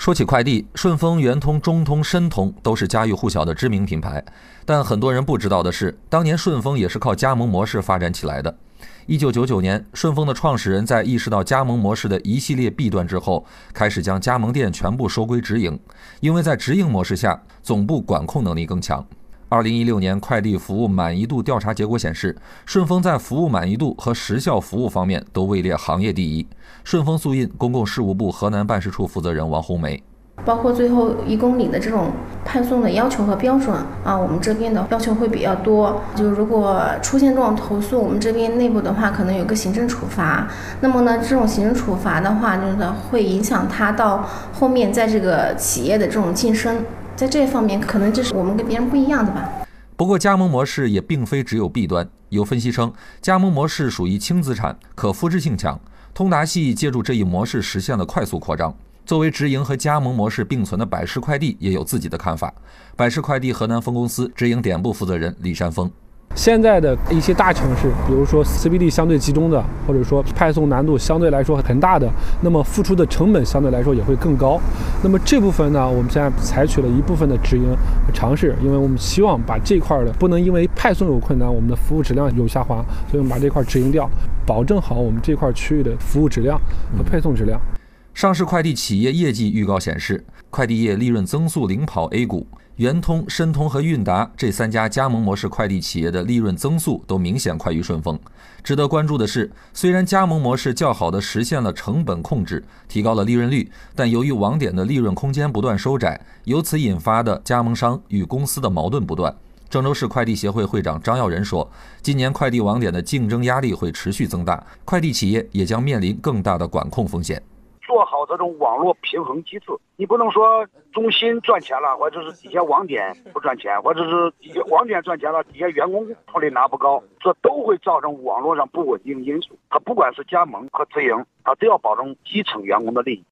说起快递，顺丰、圆通、中通、申通都是家喻户晓的知名品牌。但很多人不知道的是，当年顺丰也是靠加盟模式发展起来的。一九九九年，顺丰的创始人在意识到加盟模式的一系列弊端之后，开始将加盟店全部收归直营，因为在直营模式下，总部管控能力更强。二零一六年快递服务满意度调查结果显示，顺丰在服务满意度和时效服务方面都位列行业第一。顺丰速运公共事务部河南办事处负责人王红梅，包括最后一公里的这种派送的要求和标准啊，我们这边的要求会比较多。就如果出现这种投诉，我们这边内部的话可能有个行政处罚。那么呢，这种行政处罚的话，就是会影响他到后面在这个企业的这种晋升。在这方面，可能就是我们跟别人不一样的吧。不过，加盟模式也并非只有弊端。有分析称，加盟模式属于轻资产，可复制性强。通达系借助这一模式实现了快速扩张。作为直营和加盟模式并存的百世快递也有自己的看法。百世快递河南分公司直营点部负责人李山峰。现在的一些大城市，比如说 CBD 相对集中的，或者说派送难度相对来说很大的，那么付出的成本相对来说也会更高。那么这部分呢，我们现在采取了一部分的直营尝试，因为我们希望把这块的不能因为派送有困难，我们的服务质量有下滑，所以我们把这块直营掉，保证好我们这块区域的服务质量和配送质量。上市快递企业业绩预告显示，快递业利润增速领跑 A 股。圆通、申通和韵达这三家加盟模式快递企业的利润增速都明显快于顺丰。值得关注的是，虽然加盟模式较好地实现了成本控制，提高了利润率，但由于网点的利润空间不断收窄，由此引发的加盟商与公司的矛盾不断。郑州市快递协会会长张耀仁说：“今年快递网点的竞争压力会持续增大，快递企业也将面临更大的管控风险。”做好这种网络平衡机制，你不能说中心赚钱了，或者是底下网点不赚钱，或者是底下网点赚钱了，底下员工福利拿不高，这都会造成网络上不稳定因素。他不管是加盟和直营，他都要保证基层员工的利益。